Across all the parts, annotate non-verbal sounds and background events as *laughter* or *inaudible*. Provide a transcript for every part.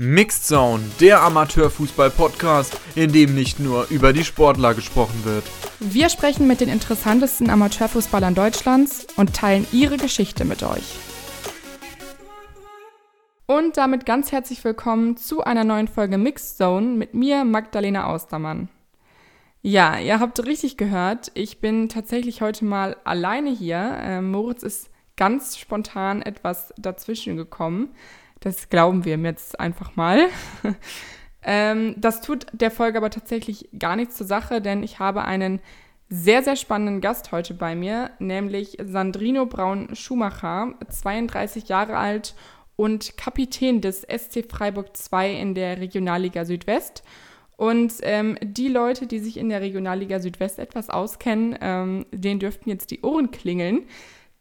Mixed Zone, der Amateurfußball-Podcast, in dem nicht nur über die Sportler gesprochen wird. Wir sprechen mit den interessantesten Amateurfußballern Deutschlands und teilen ihre Geschichte mit euch. Und damit ganz herzlich willkommen zu einer neuen Folge Mixed Zone mit mir, Magdalena Austermann. Ja, ihr habt richtig gehört, ich bin tatsächlich heute mal alleine hier. Äh, Moritz ist ganz spontan etwas dazwischen gekommen. Das glauben wir ihm jetzt einfach mal. *laughs* ähm, das tut der Folge aber tatsächlich gar nichts zur Sache, denn ich habe einen sehr, sehr spannenden Gast heute bei mir, nämlich Sandrino Braun-Schumacher, 32 Jahre alt und Kapitän des SC Freiburg 2 in der Regionalliga Südwest. Und ähm, die Leute, die sich in der Regionalliga Südwest etwas auskennen, ähm, denen dürften jetzt die Ohren klingeln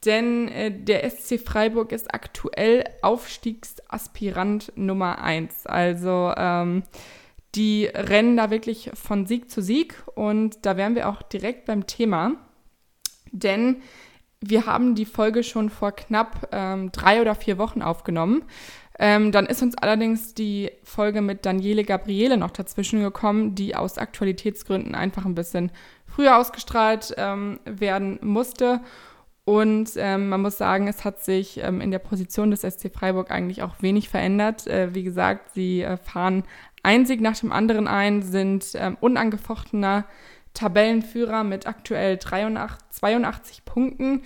denn äh, der SC Freiburg ist aktuell Aufstiegsaspirant Nummer 1. Also ähm, die rennen da wirklich von Sieg zu Sieg und da wären wir auch direkt beim Thema, denn wir haben die Folge schon vor knapp ähm, drei oder vier Wochen aufgenommen. Ähm, dann ist uns allerdings die Folge mit Daniele Gabriele noch dazwischen gekommen, die aus Aktualitätsgründen einfach ein bisschen früher ausgestrahlt ähm, werden musste. Und ähm, man muss sagen, es hat sich ähm, in der Position des SC Freiburg eigentlich auch wenig verändert. Äh, wie gesagt, sie äh, fahren ein Sieg nach dem anderen ein, sind ähm, unangefochtener Tabellenführer mit aktuell 83, 82 Punkten,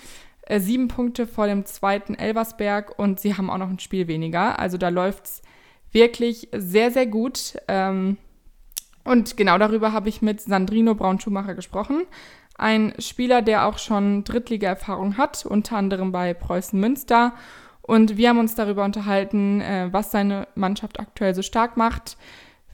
äh, sieben Punkte vor dem zweiten Elversberg und sie haben auch noch ein Spiel weniger. Also da läuft es wirklich sehr, sehr gut. Ähm, und genau darüber habe ich mit Sandrino Braun-Schumacher gesprochen. Ein Spieler, der auch schon Drittliga-Erfahrung hat, unter anderem bei Preußen Münster. Und wir haben uns darüber unterhalten, äh, was seine Mannschaft aktuell so stark macht,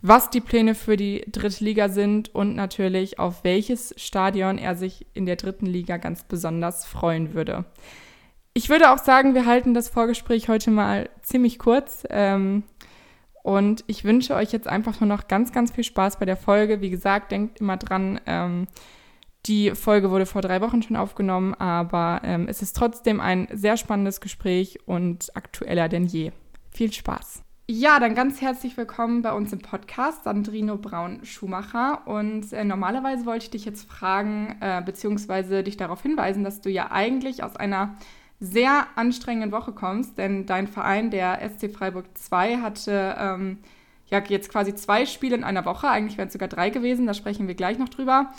was die Pläne für die dritte Liga sind und natürlich auf welches Stadion er sich in der dritten Liga ganz besonders freuen würde. Ich würde auch sagen, wir halten das Vorgespräch heute mal ziemlich kurz. Ähm, und ich wünsche euch jetzt einfach nur noch ganz, ganz viel Spaß bei der Folge. Wie gesagt, denkt immer dran, ähm, die Folge wurde vor drei Wochen schon aufgenommen, aber ähm, es ist trotzdem ein sehr spannendes Gespräch und aktueller denn je. Viel Spaß. Ja, dann ganz herzlich willkommen bei uns im Podcast, Sandrino Braun-Schumacher. Und äh, normalerweise wollte ich dich jetzt fragen, äh, beziehungsweise dich darauf hinweisen, dass du ja eigentlich aus einer sehr anstrengenden Woche kommst, denn dein Verein, der SC Freiburg 2, hatte ähm, ja jetzt quasi zwei Spiele in einer Woche, eigentlich wären es sogar drei gewesen, da sprechen wir gleich noch drüber.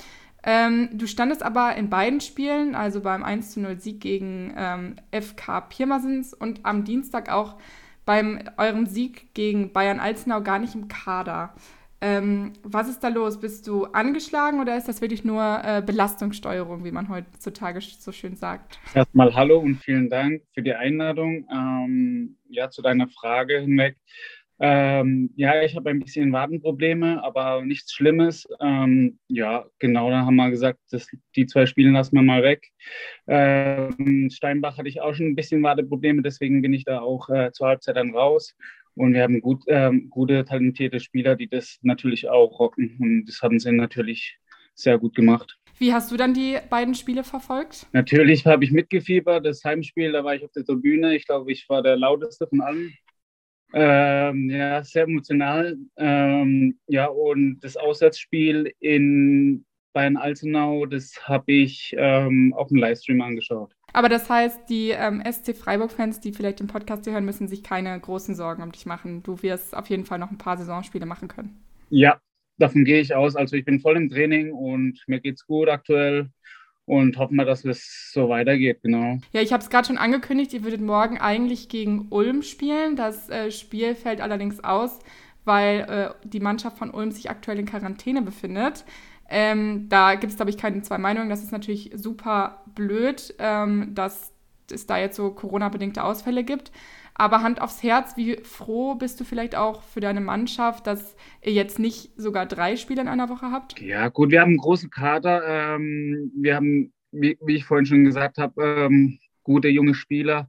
Ähm, du standest aber in beiden Spielen, also beim 1 0 Sieg gegen ähm, FK Pirmasens und am Dienstag auch beim eurem Sieg gegen Bayern Alzenau gar nicht im Kader. Ähm, was ist da los? Bist du angeschlagen oder ist das wirklich nur äh, Belastungssteuerung, wie man heutzutage so schön sagt? Erstmal hallo und vielen Dank für die Einladung. Ähm, ja, zu deiner Frage hinweg. Ähm, ja, ich habe ein bisschen Wadenprobleme, aber nichts Schlimmes. Ähm, ja, genau, da haben wir gesagt, das, die zwei Spiele lassen wir mal weg. Ähm, Steinbach hatte ich auch schon ein bisschen Wadeprobleme, deswegen bin ich da auch äh, zur Halbzeit dann raus. Und wir haben gut, ähm, gute, talentierte Spieler, die das natürlich auch rocken. Und das haben sie natürlich sehr gut gemacht. Wie hast du dann die beiden Spiele verfolgt? Natürlich habe ich mitgefiebert. Das Heimspiel, da war ich auf der Tribüne. Ich glaube, ich war der lauteste von allen. Ähm, ja, sehr emotional. Ähm, ja, und das Auswärtsspiel in Bayern Altenau, das habe ich ähm, auf dem Livestream angeschaut. Aber das heißt, die ähm, SC Freiburg-Fans, die vielleicht den Podcast hier hören, müssen sich keine großen Sorgen um dich machen. Du wirst auf jeden Fall noch ein paar Saisonspiele machen können. Ja, davon gehe ich aus. Also ich bin voll im Training und mir geht's gut aktuell und hoffen wir, dass es so weitergeht, genau. Ja, ich habe es gerade schon angekündigt, ihr würdet morgen eigentlich gegen Ulm spielen. Das äh, Spiel fällt allerdings aus, weil äh, die Mannschaft von Ulm sich aktuell in Quarantäne befindet. Ähm, da gibt es, glaube ich, keine zwei Meinungen. Das ist natürlich super blöd, ähm, dass es da jetzt so Corona-bedingte Ausfälle gibt. Aber Hand aufs Herz, wie froh bist du vielleicht auch für deine Mannschaft, dass ihr jetzt nicht sogar drei Spiele in einer Woche habt? Ja, gut, wir haben einen großen Kader. Ähm, wir haben, wie, wie, ich vorhin schon gesagt habe, ähm, gute junge Spieler.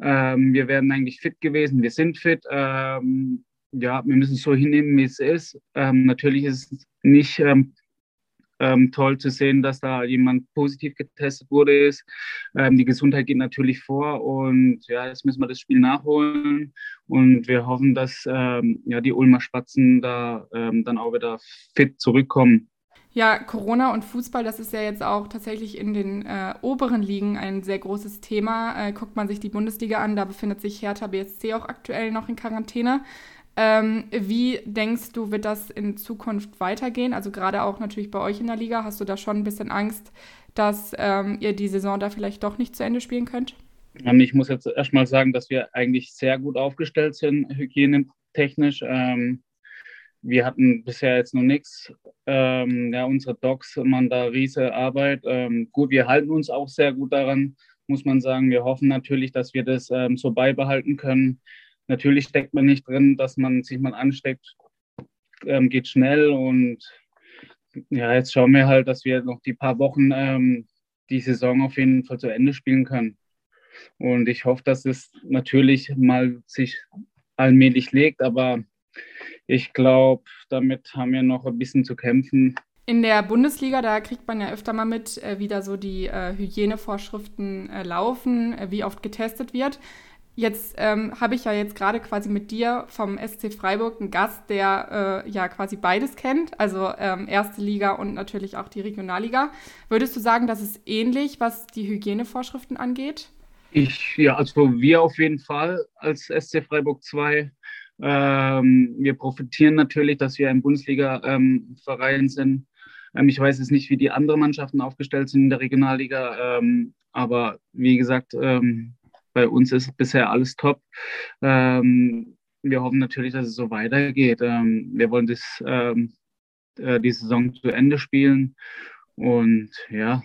Ähm, wir werden eigentlich fit gewesen. Wir sind fit. Ähm, ja, wir müssen es so hinnehmen, wie es ist. Ähm, natürlich ist es nicht ähm, toll zu sehen, dass da jemand positiv getestet wurde. Ist. Ähm, die Gesundheit geht natürlich vor und ja, jetzt müssen wir das Spiel nachholen und wir hoffen, dass ähm, ja, die Ulmer Spatzen da ähm, dann auch wieder fit zurückkommen. Ja, Corona und Fußball, das ist ja jetzt auch tatsächlich in den äh, oberen Ligen ein sehr großes Thema. Äh, guckt man sich die Bundesliga an, da befindet sich Hertha BSC auch aktuell noch in Quarantäne. Ähm, wie denkst du, wird das in Zukunft weitergehen? Also gerade auch natürlich bei euch in der Liga, hast du da schon ein bisschen Angst, dass ähm, ihr die Saison da vielleicht doch nicht zu Ende spielen könnt? Ähm, ich muss jetzt erstmal sagen, dass wir eigentlich sehr gut aufgestellt sind, hygienetechnisch. Ähm, wir hatten bisher jetzt noch nichts. Ähm, ja, unsere Docs machen da riesige Arbeit. Ähm, gut, wir halten uns auch sehr gut daran, muss man sagen. Wir hoffen natürlich, dass wir das ähm, so beibehalten können. Natürlich steckt man nicht drin, dass man sich mal ansteckt, ähm, geht schnell und ja, jetzt schauen wir halt, dass wir noch die paar Wochen ähm, die Saison auf jeden Fall zu Ende spielen können. Und ich hoffe, dass es natürlich mal sich allmählich legt, aber ich glaube, damit haben wir noch ein bisschen zu kämpfen. In der Bundesliga, da kriegt man ja öfter mal mit, äh, wie da so die äh, Hygienevorschriften äh, laufen, wie oft getestet wird. Jetzt ähm, habe ich ja jetzt gerade quasi mit dir vom SC Freiburg einen Gast, der äh, ja quasi beides kennt, also ähm, erste Liga und natürlich auch die Regionalliga. Würdest du sagen, das ist ähnlich, was die Hygienevorschriften angeht? Ich, ja, also wir auf jeden Fall als SC Freiburg 2. Ähm, wir profitieren natürlich, dass wir ein Bundesliga-Verein ähm, sind. Ähm, ich weiß jetzt nicht, wie die anderen Mannschaften aufgestellt sind in der Regionalliga, ähm, aber wie gesagt, bei uns ist bisher alles top. Ähm, wir hoffen natürlich, dass es so weitergeht. Ähm, wir wollen das, ähm, äh, die Saison zu Ende spielen und ja,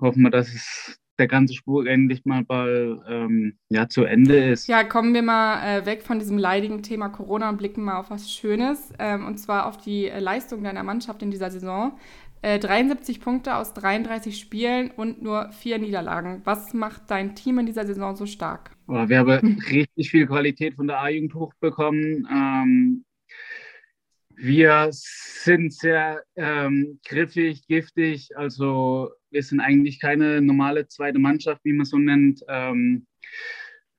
hoffen wir, dass es der ganze Spur endlich mal bald ähm, ja, zu Ende ist. Ja, kommen wir mal äh, weg von diesem leidigen Thema Corona und blicken mal auf was Schönes, ähm, und zwar auf die äh, Leistung deiner Mannschaft in dieser Saison. 73 äh, Punkte aus 33 Spielen und nur vier Niederlagen. Was macht dein Team in dieser Saison so stark? Oh, wir haben *laughs* richtig viel Qualität von der A-Jugend hochbekommen. Ähm, wir sind sehr ähm, griffig, giftig. Also wir sind eigentlich keine normale zweite Mannschaft, wie man so nennt. Ähm,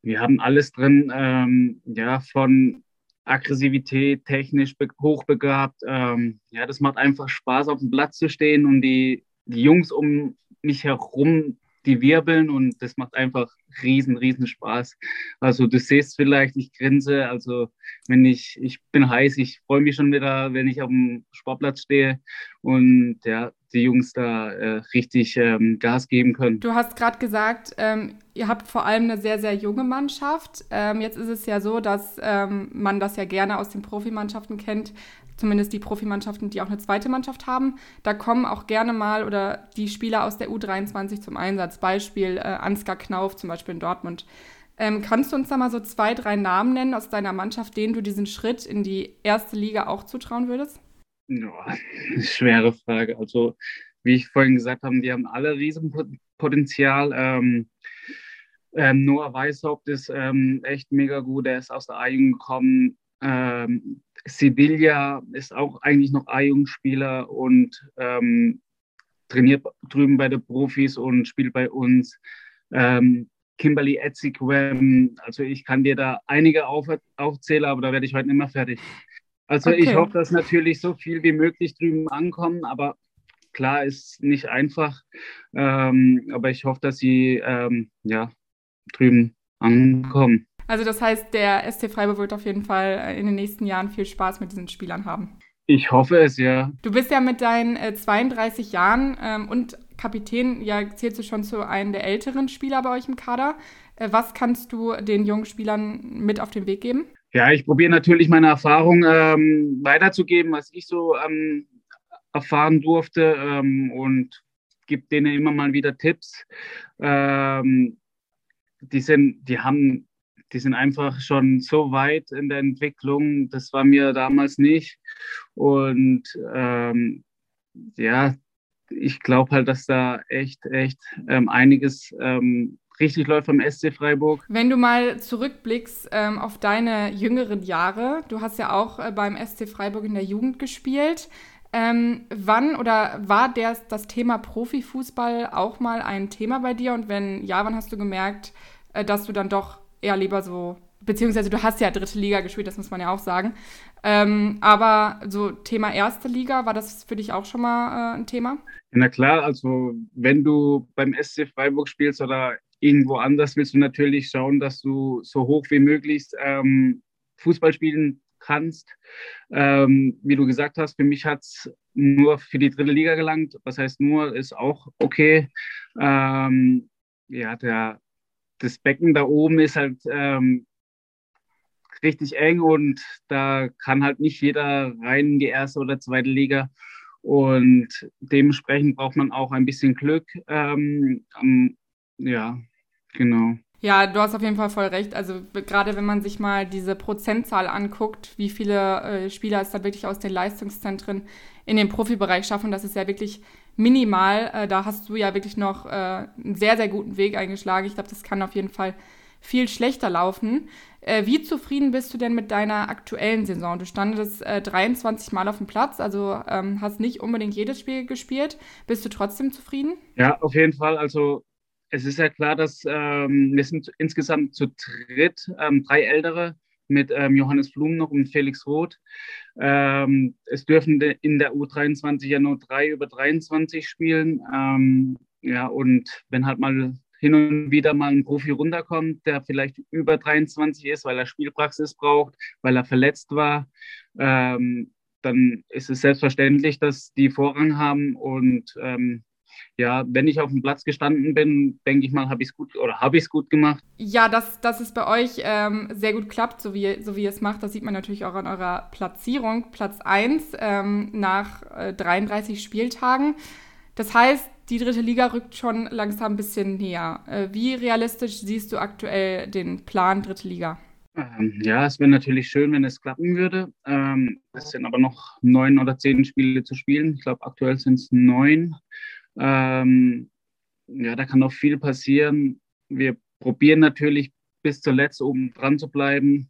wir haben alles drin, ähm, ja, von Aggressivität, technisch hochbegabt. Ähm, ja, das macht einfach Spaß, auf dem Platz zu stehen und die, die Jungs um mich herum, die wirbeln und das macht einfach riesen, riesen Spaß. Also du siehst vielleicht, ich grinse, also wenn ich, ich bin heiß, ich freue mich schon wieder, wenn ich auf dem Sportplatz stehe und ja, die Jungs da äh, richtig ähm, Gas geben können. Du hast gerade gesagt, ähm, ihr habt vor allem eine sehr, sehr junge Mannschaft. Ähm, jetzt ist es ja so, dass ähm, man das ja gerne aus den Profimannschaften kennt, zumindest die Profimannschaften, die auch eine zweite Mannschaft haben. Da kommen auch gerne mal oder die Spieler aus der U23 zum Einsatz. Beispiel äh, Ansgar Knauf zum Beispiel in Dortmund. Ähm, kannst du uns da mal so zwei, drei Namen nennen aus deiner Mannschaft, denen du diesen Schritt in die erste Liga auch zutrauen würdest? Ja, *laughs* schwere Frage. Also, wie ich vorhin gesagt habe, die haben alle Riesenpotenzial. Ähm, ähm, Noah Weishaupt ist ähm, echt mega gut. Er ist aus der A-Jugend gekommen. Ähm, Sevilla ist auch eigentlich noch A-Jugendspieler und ähm, trainiert drüben bei den Profis und spielt bei uns. Ähm, Kimberly Etzigwem, also ich kann dir da einige auf, aufzählen, aber da werde ich heute nicht mehr fertig. Also okay. ich hoffe, dass natürlich so viel wie möglich drüben ankommen, aber klar ist nicht einfach. Ähm, aber ich hoffe, dass sie ähm, ja, drüben ankommen. Also das heißt, der ST Freiburg wird auf jeden Fall äh, in den nächsten Jahren viel Spaß mit diesen Spielern haben. Ich hoffe es, ja. Du bist ja mit deinen äh, 32 Jahren ähm, und Kapitän, ja, zählst du schon zu einem der älteren Spieler bei euch im Kader. Äh, was kannst du den jungen Spielern mit auf den Weg geben? Ja, ich probiere natürlich meine Erfahrung ähm, weiterzugeben, was ich so ähm, erfahren durfte ähm, und gebe denen immer mal wieder Tipps. Ähm, die sind, die haben, die sind einfach schon so weit in der Entwicklung. Das war mir damals nicht. Und ähm, ja, ich glaube halt, dass da echt, echt ähm, einiges ähm, richtig läuft beim SC Freiburg. Wenn du mal zurückblickst ähm, auf deine jüngeren Jahre, du hast ja auch äh, beim SC Freiburg in der Jugend gespielt. Ähm, wann oder war der, das Thema Profifußball auch mal ein Thema bei dir? Und wenn ja, wann hast du gemerkt, äh, dass du dann doch eher lieber so, beziehungsweise du hast ja dritte Liga gespielt, das muss man ja auch sagen. Ähm, aber so Thema erste Liga, war das für dich auch schon mal äh, ein Thema? Na klar, also wenn du beim SC Freiburg spielst oder irgendwo anders, willst du natürlich schauen, dass du so hoch wie möglich ähm, Fußball spielen kannst. Ähm, wie du gesagt hast, für mich hat es nur für die dritte Liga gelangt. Was heißt nur, ist auch okay. Ähm, ja, der, das Becken da oben ist halt ähm, richtig eng und da kann halt nicht jeder rein in die erste oder zweite Liga. Und dementsprechend braucht man auch ein bisschen Glück. Ähm, ja, genau. Ja, du hast auf jeden Fall voll recht. Also gerade wenn man sich mal diese Prozentzahl anguckt, wie viele äh, Spieler es da wirklich aus den Leistungszentren in den Profibereich schaffen, das ist ja wirklich minimal. Äh, da hast du ja wirklich noch äh, einen sehr, sehr guten Weg eingeschlagen. Ich glaube, das kann auf jeden Fall viel schlechter laufen. Äh, wie zufrieden bist du denn mit deiner aktuellen Saison? Du standest 23 äh, Mal auf dem Platz, also ähm, hast nicht unbedingt jedes Spiel gespielt. Bist du trotzdem zufrieden? Ja, auf jeden Fall. Also es ist ja klar, dass ähm, wir sind insgesamt zu dritt, ähm, drei Ältere mit ähm, Johannes Blum noch und Felix Roth. Ähm, es dürfen in der U23 ja nur drei über 23 spielen. Ähm, ja, und wenn halt mal hin und wieder mal ein Profi runterkommt, der vielleicht über 23 ist, weil er Spielpraxis braucht, weil er verletzt war, ähm, dann ist es selbstverständlich, dass die Vorrang haben und ähm, ja, wenn ich auf dem Platz gestanden bin, denke ich mal, habe ich es gut oder habe ich es gut gemacht. Ja, dass, dass es bei euch ähm, sehr gut klappt, so wie, so wie ihr es macht, das sieht man natürlich auch an eurer Platzierung. Platz 1 ähm, nach äh, 33 Spieltagen. Das heißt, die dritte Liga rückt schon langsam ein bisschen näher. Äh, wie realistisch siehst du aktuell den Plan dritte Liga? Ähm, ja, es wäre natürlich schön, wenn es klappen würde. Ähm, es sind aber noch neun oder zehn Spiele zu spielen. Ich glaube, aktuell sind es neun. Ähm, ja, da kann noch viel passieren. Wir probieren natürlich bis zuletzt oben dran zu bleiben.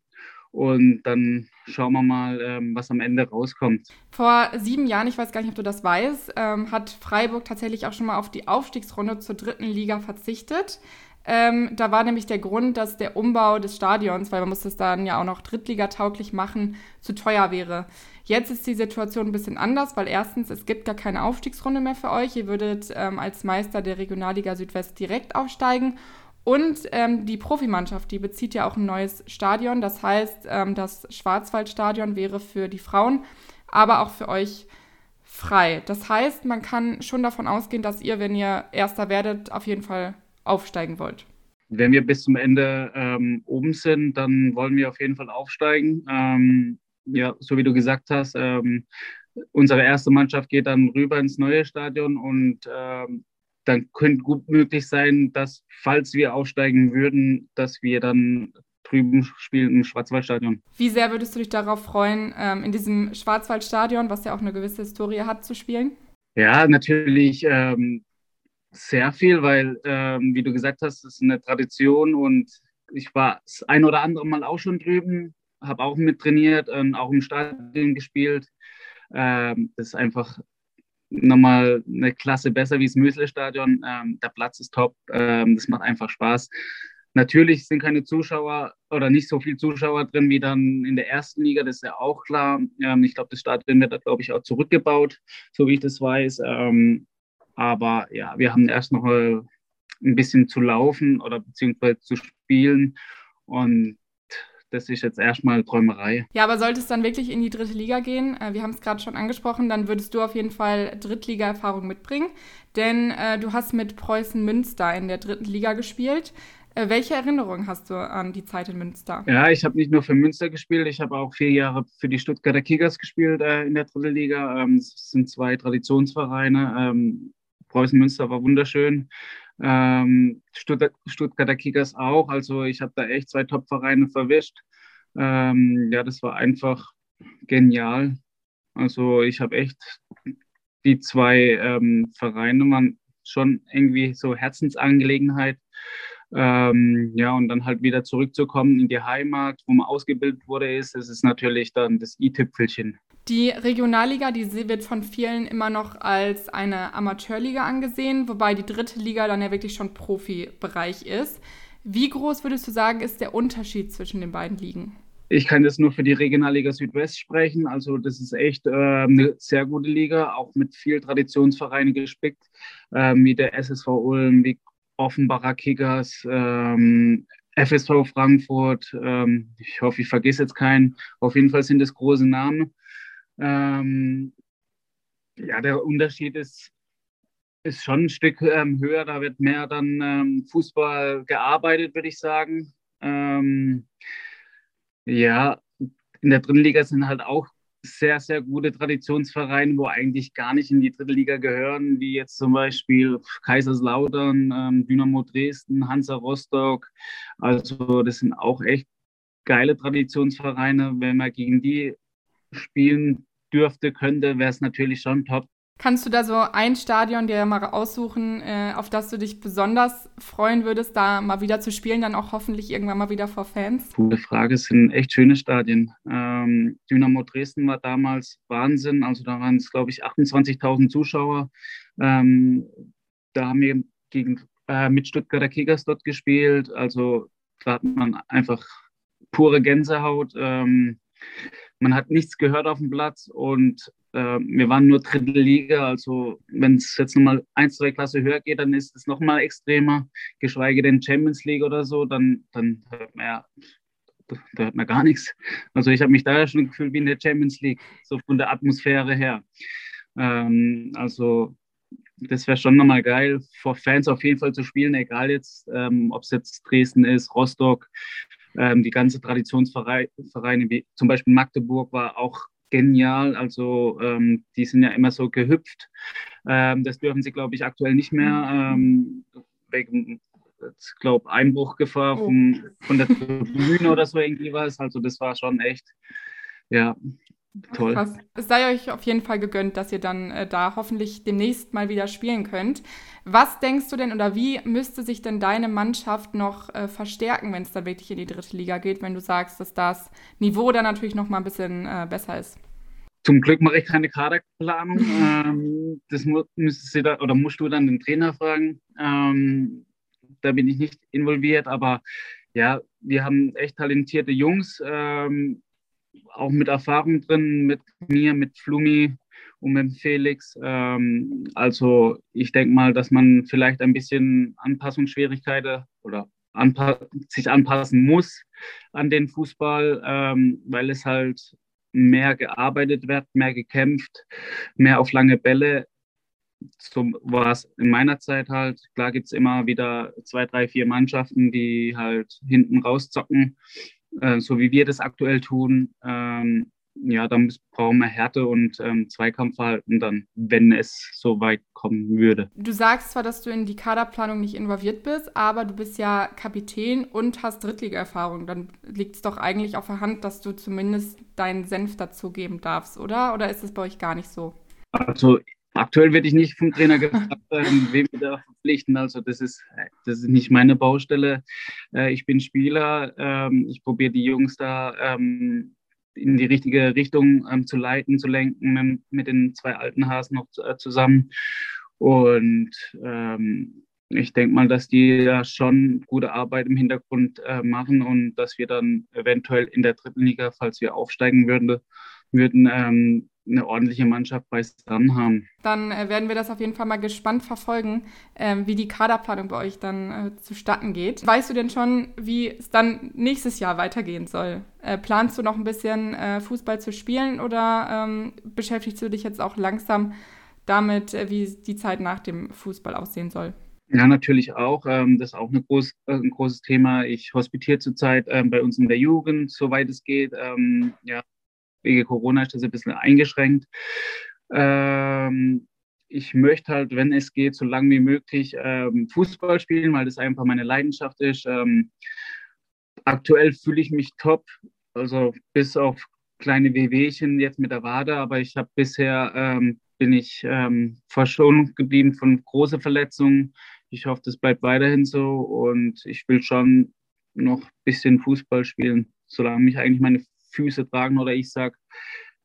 Und dann schauen wir mal, ähm, was am Ende rauskommt. Vor sieben Jahren, ich weiß gar nicht, ob du das weißt, ähm, hat Freiburg tatsächlich auch schon mal auf die Aufstiegsrunde zur dritten Liga verzichtet. Ähm, da war nämlich der Grund, dass der Umbau des Stadions, weil man muss das dann ja auch noch drittligatauglich machen, zu teuer wäre. Jetzt ist die Situation ein bisschen anders, weil erstens, es gibt gar keine Aufstiegsrunde mehr für euch. Ihr würdet ähm, als Meister der Regionalliga Südwest direkt aufsteigen. Und ähm, die Profimannschaft, die bezieht ja auch ein neues Stadion. Das heißt, ähm, das Schwarzwaldstadion wäre für die Frauen, aber auch für euch frei. Das heißt, man kann schon davon ausgehen, dass ihr, wenn ihr Erster werdet, auf jeden Fall aufsteigen wollt? Wenn wir bis zum Ende ähm, oben sind, dann wollen wir auf jeden Fall aufsteigen. Ähm, ja, so wie du gesagt hast, ähm, unsere erste Mannschaft geht dann rüber ins neue Stadion und ähm, dann könnte gut möglich sein, dass, falls wir aufsteigen würden, dass wir dann drüben spielen im Schwarzwaldstadion. Wie sehr würdest du dich darauf freuen, ähm, in diesem Schwarzwaldstadion, was ja auch eine gewisse Historie hat, zu spielen? Ja, natürlich ähm, sehr viel, weil, ähm, wie du gesagt hast, es ist eine Tradition und ich war das ein oder andere Mal auch schon drüben, habe auch mit trainiert, ähm, auch im Stadion gespielt. Ähm, das ist einfach nochmal eine Klasse besser wie das Mösle-Stadion. Ähm, der Platz ist top, ähm, das macht einfach Spaß. Natürlich sind keine Zuschauer oder nicht so viele Zuschauer drin wie dann in der ersten Liga, das ist ja auch klar. Ähm, ich glaube, das Stadion wird da, glaube ich, auch zurückgebaut, so wie ich das weiß. Ähm, aber ja, wir haben erst noch ein bisschen zu laufen oder beziehungsweise zu spielen. Und das ist jetzt erstmal Träumerei. Ja, aber sollte es dann wirklich in die dritte Liga gehen, äh, wir haben es gerade schon angesprochen, dann würdest du auf jeden Fall Drittliga-Erfahrung mitbringen. Denn äh, du hast mit Preußen Münster in der dritten Liga gespielt. Äh, welche Erinnerungen hast du an die Zeit in Münster? Ja, ich habe nicht nur für Münster gespielt, ich habe auch vier Jahre für die Stuttgarter Kickers gespielt äh, in der dritten Liga. Ähm, es sind zwei Traditionsvereine. Ähm, Preußen Münster war wunderschön. Ähm, Stuttgart, Stuttgarter Kickers auch. Also ich habe da echt zwei Top-Vereine verwischt. Ähm, ja, das war einfach genial. Also ich habe echt die zwei ähm, Vereine waren schon irgendwie so Herzensangelegenheit. Ähm, ja, und dann halt wieder zurückzukommen in die Heimat, wo man ausgebildet wurde, ist, das ist natürlich dann das i-Tüpfelchen. Die Regionalliga, die wird von vielen immer noch als eine Amateurliga angesehen, wobei die dritte Liga dann ja wirklich schon Profibereich ist. Wie groß würdest du sagen, ist der Unterschied zwischen den beiden Ligen? Ich kann jetzt nur für die Regionalliga Südwest sprechen. Also das ist echt äh, eine sehr gute Liga, auch mit viel Traditionsvereinen gespickt, äh, wie der SSV Ulm, wie Offenbacher Kickers, ähm, FSV Frankfurt. Ähm, ich hoffe, ich vergesse jetzt keinen. Auf jeden Fall sind das große Namen. Ähm, ja, der Unterschied ist, ist schon ein Stück ähm, höher. Da wird mehr dann ähm, Fußball gearbeitet, würde ich sagen. Ähm, ja, in der dritten Liga sind halt auch sehr, sehr gute Traditionsvereine, wo eigentlich gar nicht in die dritte Liga gehören, wie jetzt zum Beispiel Kaiserslautern, ähm, Dynamo Dresden, Hansa Rostock. Also das sind auch echt geile Traditionsvereine. Wenn man gegen die spielen dürfte, könnte, wäre es natürlich schon top. Kannst du da so ein Stadion dir mal aussuchen, äh, auf das du dich besonders freuen würdest, da mal wieder zu spielen, dann auch hoffentlich irgendwann mal wieder vor Fans? Gute Frage, es sind echt schöne Stadien. Ähm, Dynamo Dresden war damals Wahnsinn, also da waren es, glaube ich, 28.000 Zuschauer. Ähm, da haben wir gegen, äh, mit Stuttgarter Kickers dort gespielt, also da hat man einfach pure Gänsehaut. Ähm, man hat nichts gehört auf dem Platz und äh, wir waren nur dritte Liga. Also wenn es jetzt nochmal ein, zwei Klasse höher geht, dann ist es nochmal extremer. Geschweige denn Champions League oder so, dann, dann hört man ja, da hört man gar nichts. Also ich habe mich da ja schon gefühlt wie in der Champions League, so von der Atmosphäre her. Ähm, also das wäre schon nochmal geil, vor Fans auf jeden Fall zu spielen, egal jetzt, ähm, ob es jetzt Dresden ist, Rostock, ähm, die ganze Traditionsvereine, wie zum Beispiel Magdeburg, war auch genial. Also ähm, die sind ja immer so gehüpft. Ähm, das dürfen sie, glaube ich, aktuell nicht mehr. Ähm, wegen, ich glaube, Einbruchgefahr oh. von, von der Tribüne oder so irgendwie was. Also das war schon echt, ja, Toll. Krass. Es sei euch auf jeden Fall gegönnt, dass ihr dann äh, da hoffentlich demnächst mal wieder spielen könnt. Was denkst du denn oder wie müsste sich denn deine Mannschaft noch äh, verstärken, wenn es da wirklich in die dritte Liga geht, wenn du sagst, dass das Niveau dann natürlich noch mal ein bisschen äh, besser ist? Zum Glück mache ich keine Kaderplanung. *laughs* ähm, das mu müsstest da, oder musst du dann den Trainer fragen. Ähm, da bin ich nicht involviert, aber ja, wir haben echt talentierte Jungs. Ähm, auch mit Erfahrung drin, mit mir, mit Flumi und mit Felix. Ähm, also ich denke mal, dass man vielleicht ein bisschen Anpassungsschwierigkeiten oder anpa sich anpassen muss an den Fußball, ähm, weil es halt mehr gearbeitet wird, mehr gekämpft, mehr auf lange Bälle. So war es in meiner Zeit halt. Klar gibt es immer wieder zwei, drei, vier Mannschaften, die halt hinten rauszocken. Äh, so wie wir das aktuell tun, ähm, ja, dann brauchen wir Härte und ähm, Zweikampfverhalten dann, wenn es so weit kommen würde. Du sagst zwar, dass du in die Kaderplanung nicht involviert bist, aber du bist ja Kapitän und hast Drittliga-Erfahrung. Dann liegt es doch eigentlich auf der Hand, dass du zumindest deinen Senf dazugeben darfst, oder? Oder ist es bei euch gar nicht so? Also Aktuell werde ich nicht vom Trainer gefragt, wem wir da verpflichten. Also das ist, das ist nicht meine Baustelle. Äh, ich bin Spieler. Ähm, ich probiere die Jungs da ähm, in die richtige Richtung ähm, zu leiten, zu lenken mit den zwei alten Hasen noch äh, zusammen. Und ich denke mal, dass die da schon gute Arbeit im Hintergrund äh, machen und dass wir dann eventuell in der dritten Liga, falls wir aufsteigen würden, würden eine ordentliche Mannschaft beisammen haben. Dann äh, werden wir das auf jeden Fall mal gespannt verfolgen, äh, wie die Kaderplanung bei euch dann äh, zustatten geht. Weißt du denn schon, wie es dann nächstes Jahr weitergehen soll? Äh, planst du noch ein bisschen äh, Fußball zu spielen oder ähm, beschäftigst du dich jetzt auch langsam damit, äh, wie die Zeit nach dem Fußball aussehen soll? Ja, natürlich auch. Ähm, das ist auch eine groß, ein großes Thema. Ich hospitiere zurzeit ähm, bei uns in der Jugend, soweit es geht. Ähm, ja, wegen Corona ist das ein bisschen eingeschränkt. Ähm, ich möchte halt, wenn es geht, so lange wie möglich ähm, Fußball spielen, weil das einfach meine Leidenschaft ist. Ähm, aktuell fühle ich mich top, also bis auf kleine Wehwehchen jetzt mit der Wade, aber ich habe bisher ähm, bin ich ähm, verschont geblieben von großen Verletzungen. Ich hoffe, das bleibt weiterhin so und ich will schon noch ein bisschen Fußball spielen, solange mich eigentlich meine Füße tragen oder ich sage,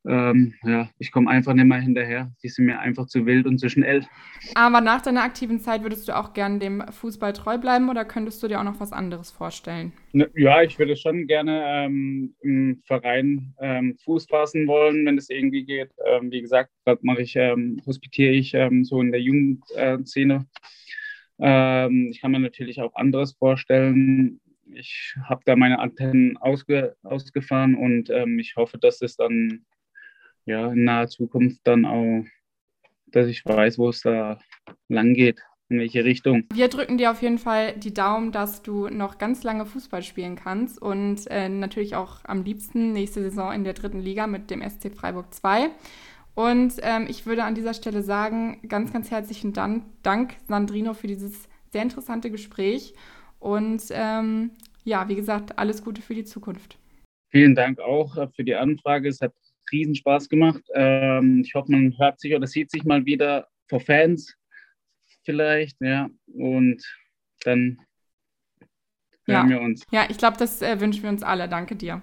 ähm, ja, ich komme einfach nicht mehr hinterher. Die sind mir einfach zu wild und zu schnell. Aber nach deiner aktiven Zeit würdest du auch gern dem Fußball treu bleiben oder könntest du dir auch noch was anderes vorstellen? Ne, ja, ich würde schon gerne ähm, im Verein ähm, Fuß fassen wollen, wenn es irgendwie geht. Ähm, wie gesagt, dort mache ich, ähm, hospitiere ich ähm, so in der Jugendszene. Ähm, ich kann mir natürlich auch anderes vorstellen. Ich habe da meine Antennen ausge, ausgefahren und ich hoffe, dass es dann ja, in naher Zukunft dann auch, dass ich weiß, wo es da lang geht, in welche Richtung. Wir drücken dir auf jeden Fall die Daumen, dass du noch ganz lange Fußball spielen kannst und äh, natürlich auch am liebsten nächste Saison in der dritten Liga mit dem SC Freiburg 2. Und ähm, ich würde an dieser Stelle sagen, ganz, ganz herzlichen Dank, Dank Sandrino, für dieses sehr interessante Gespräch. Und ähm, ja, wie gesagt, alles Gute für die Zukunft. Vielen Dank auch äh, für die Anfrage. Es hat riesen Spaß gemacht. Ähm, ich hoffe, man hört sich oder sieht sich mal wieder vor Fans vielleicht, ja. Und dann hören ja. wir uns. Ja, ich glaube, das äh, wünschen wir uns alle. Danke dir.